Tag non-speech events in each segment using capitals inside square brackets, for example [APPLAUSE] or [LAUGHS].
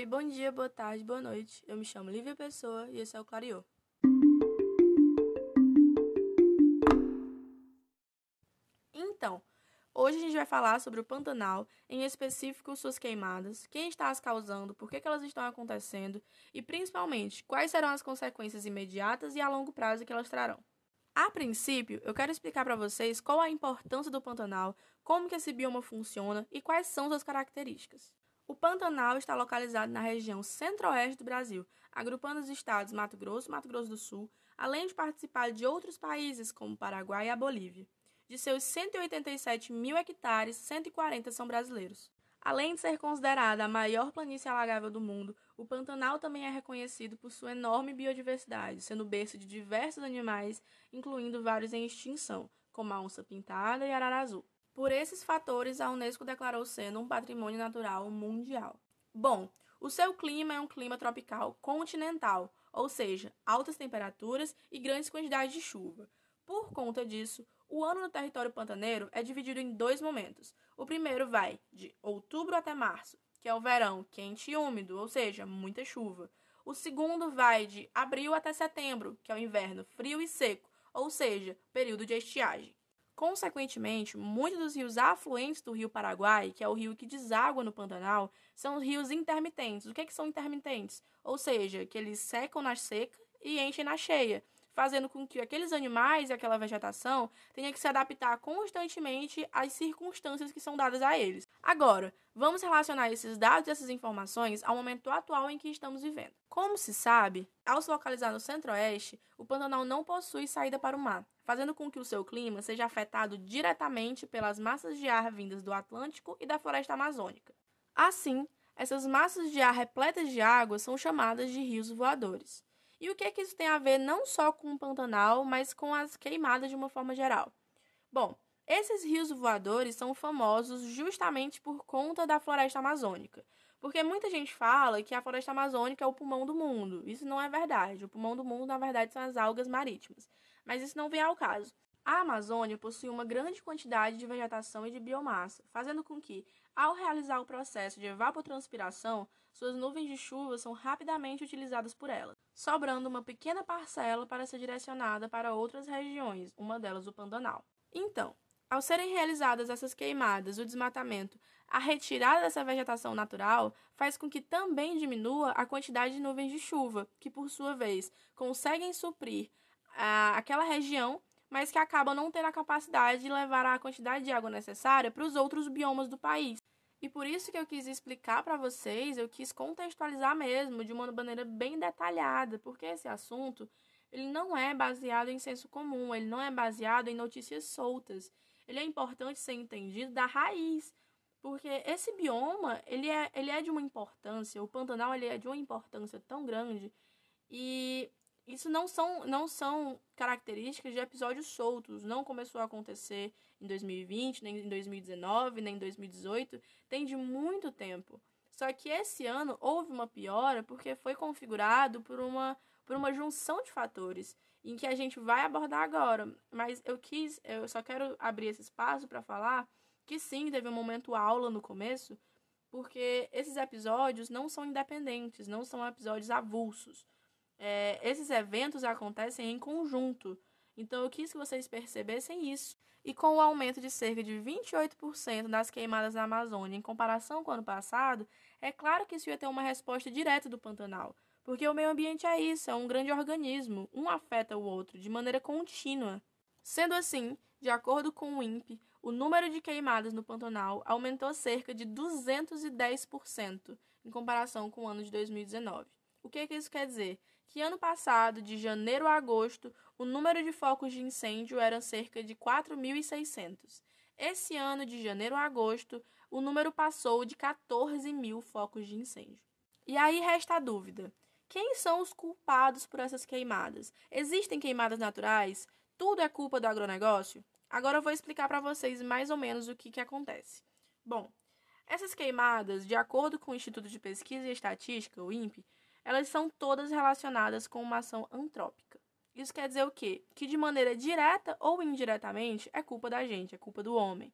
Oi, bom dia, boa tarde, boa noite. Eu me chamo Lívia Pessoa e esse é o Clariô. Então, hoje a gente vai falar sobre o Pantanal, em específico suas queimadas, quem está as causando, por que, que elas estão acontecendo e, principalmente, quais serão as consequências imediatas e a longo prazo que elas trarão. A princípio, eu quero explicar para vocês qual a importância do Pantanal, como que esse bioma funciona e quais são suas características. O Pantanal está localizado na região centro-oeste do Brasil, agrupando os estados Mato Grosso e Mato Grosso do Sul, além de participar de outros países como Paraguai e a Bolívia. De seus 187 mil hectares, 140 são brasileiros. Além de ser considerada a maior planície alagável do mundo, o Pantanal também é reconhecido por sua enorme biodiversidade, sendo berço de diversos animais, incluindo vários em extinção, como a onça-pintada e arara azul. Por esses fatores, a Unesco declarou sendo um patrimônio natural mundial. Bom, o seu clima é um clima tropical continental, ou seja, altas temperaturas e grandes quantidades de chuva. Por conta disso, o ano no território pantaneiro é dividido em dois momentos. O primeiro vai de outubro até março, que é o verão quente e úmido, ou seja, muita chuva. O segundo vai de abril até setembro, que é o inverno frio e seco, ou seja, período de estiagem. Consequentemente, muitos dos rios afluentes do rio Paraguai, que é o rio que deságua no Pantanal, são rios intermitentes. O que, é que são intermitentes? Ou seja, que eles secam na seca e enchem na cheia fazendo com que aqueles animais e aquela vegetação tenha que se adaptar constantemente às circunstâncias que são dadas a eles. Agora, vamos relacionar esses dados e essas informações ao momento atual em que estamos vivendo. Como se sabe, ao se localizar no centro-oeste, o Pantanal não possui saída para o mar, fazendo com que o seu clima seja afetado diretamente pelas massas de ar vindas do Atlântico e da floresta amazônica. Assim, essas massas de ar repletas de água são chamadas de rios voadores. E o que, é que isso tem a ver não só com o Pantanal, mas com as queimadas de uma forma geral? Bom, esses rios voadores são famosos justamente por conta da floresta amazônica. Porque muita gente fala que a floresta amazônica é o pulmão do mundo. Isso não é verdade. O pulmão do mundo, na verdade, são as algas marítimas. Mas isso não vem ao caso. A Amazônia possui uma grande quantidade de vegetação e de biomassa, fazendo com que, ao realizar o processo de evapotranspiração, suas nuvens de chuva são rapidamente utilizadas por ela, sobrando uma pequena parcela para ser direcionada para outras regiões, uma delas o Pantanal. Então, ao serem realizadas essas queimadas, o desmatamento, a retirada dessa vegetação natural faz com que também diminua a quantidade de nuvens de chuva, que por sua vez conseguem suprir a, aquela região, mas que acabam não tendo a capacidade de levar a quantidade de água necessária para os outros biomas do país. E por isso que eu quis explicar para vocês, eu quis contextualizar mesmo de uma maneira bem detalhada, porque esse assunto ele não é baseado em senso comum, ele não é baseado em notícias soltas. Ele é importante ser entendido da raiz, porque esse bioma, ele é, ele é de uma importância, o Pantanal ele é de uma importância tão grande e isso não são, não são características de episódios soltos. Não começou a acontecer em 2020, nem em 2019, nem em 2018. Tem de muito tempo. Só que esse ano houve uma piora porque foi configurado por uma, por uma junção de fatores em que a gente vai abordar agora. Mas eu quis, eu só quero abrir esse espaço para falar que sim, teve um momento aula no começo, porque esses episódios não são independentes, não são episódios avulsos é, esses eventos acontecem em conjunto. Então eu quis que vocês percebessem isso. E com o aumento de cerca de 28% das queimadas na Amazônia em comparação com o ano passado, é claro que isso ia ter uma resposta direta do Pantanal. Porque o meio ambiente é isso, é um grande organismo, um afeta o outro de maneira contínua. Sendo assim, de acordo com o INPE, o número de queimadas no Pantanal aumentou cerca de 210% em comparação com o ano de 2019. O que, que isso quer dizer? que ano passado, de janeiro a agosto, o número de focos de incêndio era cerca de 4.600. Esse ano, de janeiro a agosto, o número passou de 14 mil focos de incêndio. E aí resta a dúvida: quem são os culpados por essas queimadas? Existem queimadas naturais? Tudo é culpa do agronegócio? Agora eu vou explicar para vocês mais ou menos o que, que acontece. Bom, essas queimadas, de acordo com o Instituto de Pesquisa e Estatística, o INPE, elas são todas relacionadas com uma ação antrópica. Isso quer dizer o quê? Que de maneira direta ou indiretamente é culpa da gente, é culpa do homem.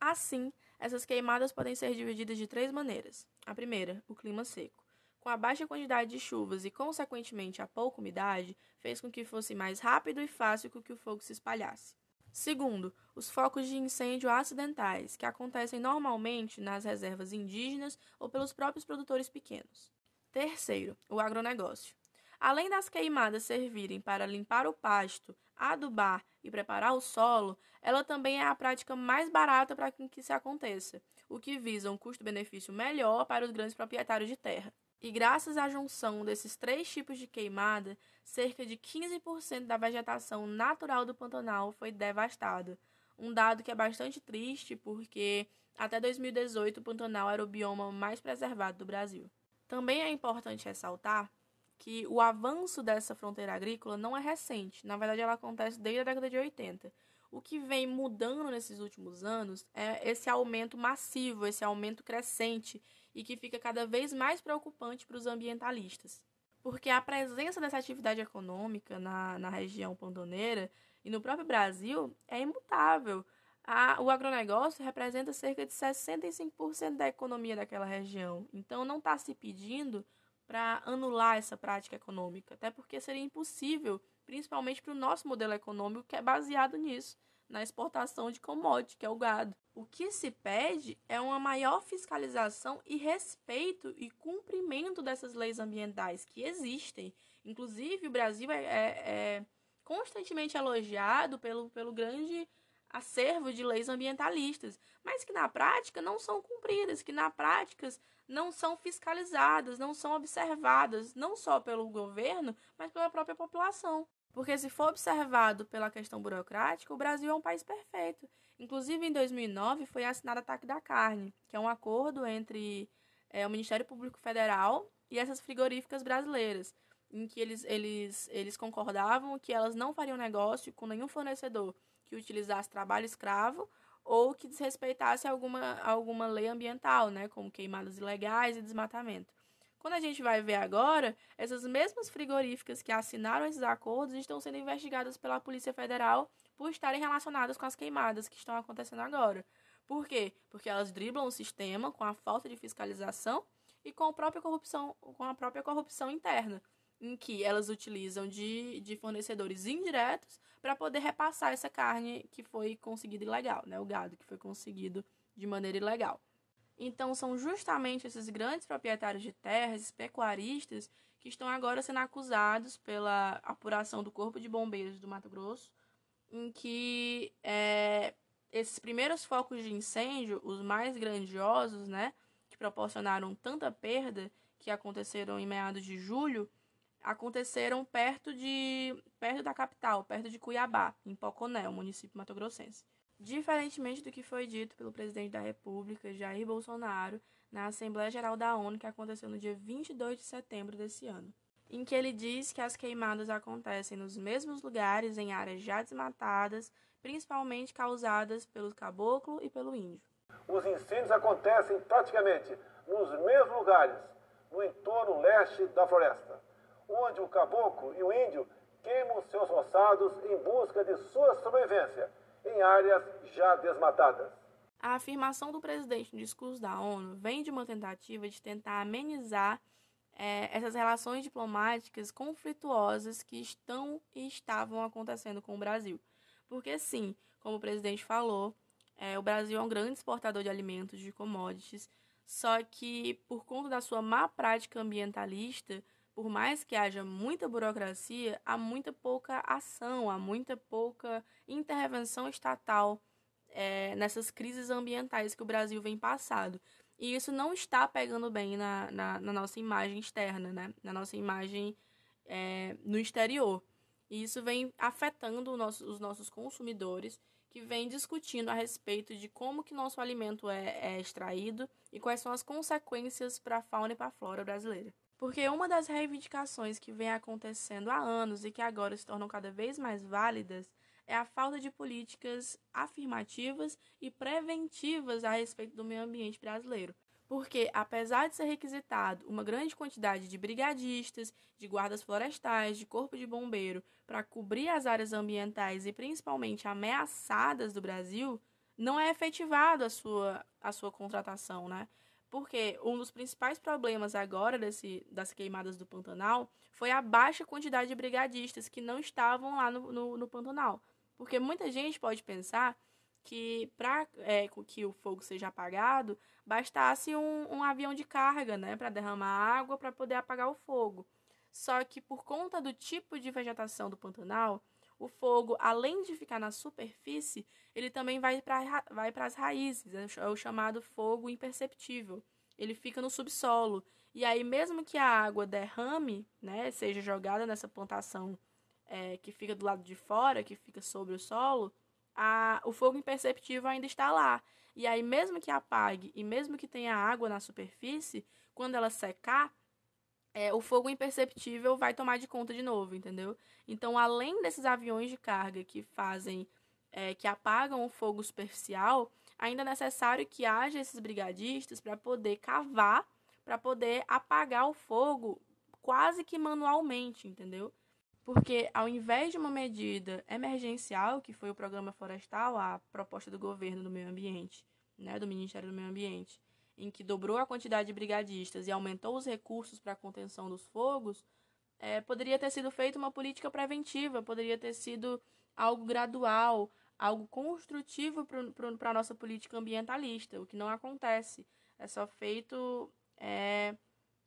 Assim, essas queimadas podem ser divididas de três maneiras. A primeira, o clima seco. Com a baixa quantidade de chuvas e, consequentemente, a pouca umidade, fez com que fosse mais rápido e fácil que o fogo se espalhasse. Segundo, os focos de incêndio acidentais, que acontecem normalmente nas reservas indígenas ou pelos próprios produtores pequenos. Terceiro, o agronegócio. Além das queimadas servirem para limpar o pasto, adubar e preparar o solo, ela também é a prática mais barata para que se aconteça, o que visa um custo-benefício melhor para os grandes proprietários de terra. E graças à junção desses três tipos de queimada, cerca de 15% da vegetação natural do Pantanal foi devastada. Um dado que é bastante triste porque até 2018 o Pantanal era o bioma mais preservado do Brasil. Também é importante ressaltar que o avanço dessa fronteira agrícola não é recente, na verdade ela acontece desde a década de 80. O que vem mudando nesses últimos anos é esse aumento massivo, esse aumento crescente e que fica cada vez mais preocupante para os ambientalistas. Porque a presença dessa atividade econômica na, na região pantaneira e no próprio Brasil é imutável. A, o agronegócio representa cerca de 65% da economia daquela região. Então não está se pedindo para anular essa prática econômica, até porque seria impossível, principalmente para o nosso modelo econômico que é baseado nisso, na exportação de commodity, que é o gado. O que se pede é uma maior fiscalização e respeito e cumprimento dessas leis ambientais que existem. Inclusive, o Brasil é, é, é constantemente elogiado pelo, pelo grande acervo de leis ambientalistas, mas que na prática não são cumpridas, que na prática não são fiscalizadas, não são observadas, não só pelo governo, mas pela própria população. Porque se for observado pela questão burocrática, o Brasil é um país perfeito. Inclusive, em 2009, foi assinado a TAC da Carne, que é um acordo entre é, o Ministério Público Federal e essas frigoríficas brasileiras, em que eles, eles, eles concordavam que elas não fariam negócio com nenhum fornecedor que utilizasse trabalho escravo ou que desrespeitasse alguma, alguma lei ambiental, né, como queimadas ilegais e desmatamento. Quando a gente vai ver agora, essas mesmas frigoríficas que assinaram esses acordos estão sendo investigadas pela Polícia Federal por estarem relacionadas com as queimadas que estão acontecendo agora. Por quê? Porque elas driblam o sistema com a falta de fiscalização e com a própria corrupção, com a própria corrupção interna em que elas utilizam de, de fornecedores indiretos para poder repassar essa carne que foi conseguida ilegal, né? O gado que foi conseguido de maneira ilegal. Então, são justamente esses grandes proprietários de terras, pecuaristas, que estão agora sendo acusados pela apuração do Corpo de Bombeiros do Mato Grosso, em que é, esses primeiros focos de incêndio, os mais grandiosos, né, que proporcionaram tanta perda, que aconteceram em meados de julho, aconteceram perto de perto da capital, perto de Cuiabá, em Poconé, o município matogrossense. Diferentemente do que foi dito pelo presidente da República, Jair Bolsonaro, na Assembleia Geral da ONU que aconteceu no dia 22 de setembro desse ano, em que ele diz que as queimadas acontecem nos mesmos lugares em áreas já desmatadas, principalmente causadas pelo caboclo e pelo índio. Os incêndios acontecem praticamente nos mesmos lugares, no entorno leste da floresta onde o caboclo e o índio queimam seus roçados em busca de sua sobrevivência em áreas já desmatadas. A afirmação do presidente no discurso da ONU vem de uma tentativa de tentar amenizar é, essas relações diplomáticas conflituosas que estão e estavam acontecendo com o Brasil. Porque, sim, como o presidente falou, é, o Brasil é um grande exportador de alimentos, de commodities, só que, por conta da sua má prática ambientalista, por mais que haja muita burocracia, há muita pouca ação, há muita pouca intervenção estatal é, nessas crises ambientais que o Brasil vem passando. E isso não está pegando bem na, na, na nossa imagem externa, né? na nossa imagem é, no exterior. E isso vem afetando nosso, os nossos consumidores, que vem discutindo a respeito de como que nosso alimento é, é extraído e quais são as consequências para a fauna e para a flora brasileira. Porque uma das reivindicações que vem acontecendo há anos e que agora se tornam cada vez mais válidas é a falta de políticas afirmativas e preventivas a respeito do meio ambiente brasileiro. Porque, apesar de ser requisitado uma grande quantidade de brigadistas, de guardas florestais, de corpo de bombeiro para cobrir as áreas ambientais e principalmente ameaçadas do Brasil, não é efetivado a sua, a sua contratação, né? Porque um dos principais problemas agora desse, das queimadas do Pantanal foi a baixa quantidade de brigadistas que não estavam lá no, no, no Pantanal. Porque muita gente pode pensar que para é, que o fogo seja apagado, bastasse um, um avião de carga, né, para derramar água para poder apagar o fogo. Só que por conta do tipo de vegetação do Pantanal, o fogo, além de ficar na superfície, ele também vai para vai as raízes, é, é o chamado fogo imperceptível. Ele fica no subsolo. E aí, mesmo que a água derrame, né, seja jogada nessa plantação é, que fica do lado de fora, que fica sobre o solo, a, o fogo imperceptível ainda está lá. E aí, mesmo que apague e mesmo que tenha água na superfície, quando ela secar, é, o fogo imperceptível vai tomar de conta de novo, entendeu? Então, além desses aviões de carga que fazem, é, que apagam o fogo superficial, ainda é necessário que haja esses brigadistas para poder cavar, para poder apagar o fogo quase que manualmente, entendeu? Porque ao invés de uma medida emergencial, que foi o programa florestal, a proposta do governo do meio ambiente, né, do Ministério do Meio Ambiente, em que dobrou a quantidade de brigadistas e aumentou os recursos para a contenção dos fogos, é, poderia ter sido feita uma política preventiva, poderia ter sido algo gradual, algo construtivo para a nossa política ambientalista, o que não acontece. É só feito é,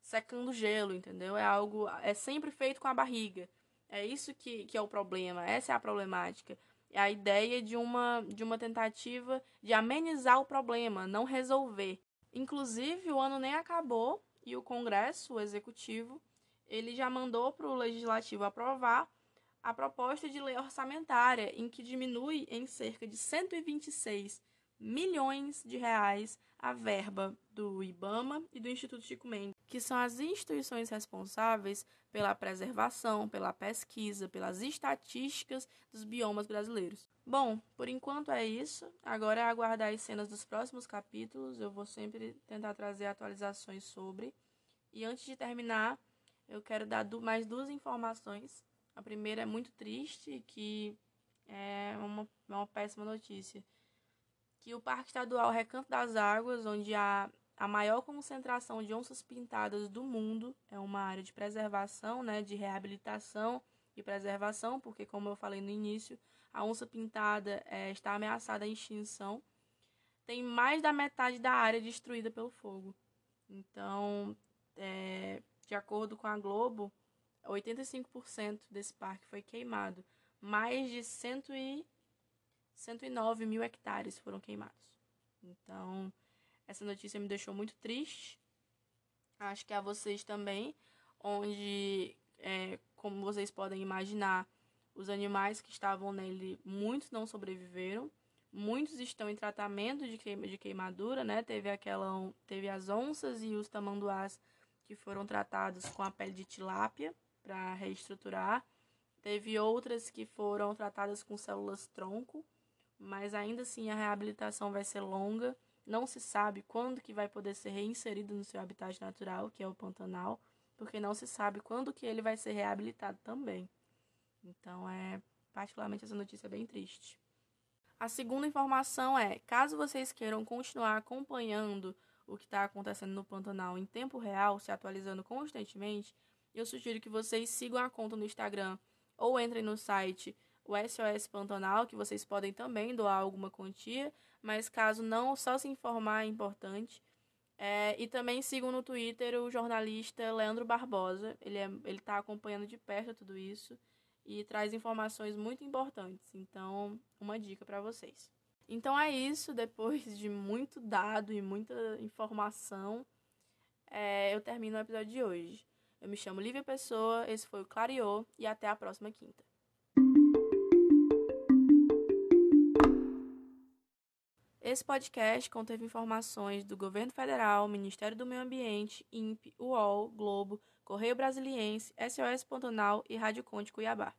secando gelo, entendeu? É algo. É sempre feito com a barriga. É isso que, que é o problema, essa é a problemática. É a ideia de uma, de uma tentativa de amenizar o problema, não resolver. Inclusive, o ano nem acabou e o Congresso, o Executivo, ele já mandou para o Legislativo aprovar a proposta de lei orçamentária, em que diminui em cerca de 126 milhões de reais a verba do IBAMA e do Instituto Chico Mendes, que são as instituições responsáveis pela preservação, pela pesquisa, pelas estatísticas dos biomas brasileiros. Bom, por enquanto é isso. Agora é aguardar as cenas dos próximos capítulos. Eu vou sempre tentar trazer atualizações sobre. E antes de terminar, eu quero dar mais duas informações. A primeira é muito triste, que é uma, uma péssima notícia que o Parque Estadual Recanto das Águas, onde há a maior concentração de onças pintadas do mundo, é uma área de preservação, né, de reabilitação e preservação, porque, como eu falei no início, a onça pintada é, está ameaçada à extinção. Tem mais da metade da área destruída pelo fogo. Então, é, de acordo com a Globo, 85% desse parque foi queimado. Mais de 100 e 109 mil hectares foram queimados. Então, essa notícia me deixou muito triste. Acho que a vocês também, onde, é, como vocês podem imaginar, os animais que estavam nele, muitos não sobreviveram. Muitos estão em tratamento de, queima, de queimadura, né? Teve aquela, teve as onças e os tamanduás que foram tratados com a pele de tilápia para reestruturar. Teve outras que foram tratadas com células tronco mas ainda assim a reabilitação vai ser longa. Não se sabe quando que vai poder ser reinserido no seu habitat natural, que é o Pantanal, porque não se sabe quando que ele vai ser reabilitado também. Então é particularmente essa notícia é bem triste. A segunda informação é, caso vocês queiram continuar acompanhando o que está acontecendo no Pantanal em tempo real, se atualizando constantemente, eu sugiro que vocês sigam a conta no Instagram ou entrem no site o SOS Pantanal, que vocês podem também doar alguma quantia, mas caso não, só se informar é importante. É, e também sigam no Twitter o jornalista Leandro Barbosa, ele é, está acompanhando de perto tudo isso e traz informações muito importantes. Então, uma dica para vocês. Então é isso, [LAUGHS] depois de muito dado e muita informação, é, eu termino o episódio de hoje. Eu me chamo Lívia Pessoa, esse foi o Clariô e até a próxima quinta. Esse podcast conteve informações do Governo Federal, Ministério do Meio Ambiente, INPE, UOL, Globo, Correio Brasiliense, SOS Pontonal e Rádio Conte Cuiabá.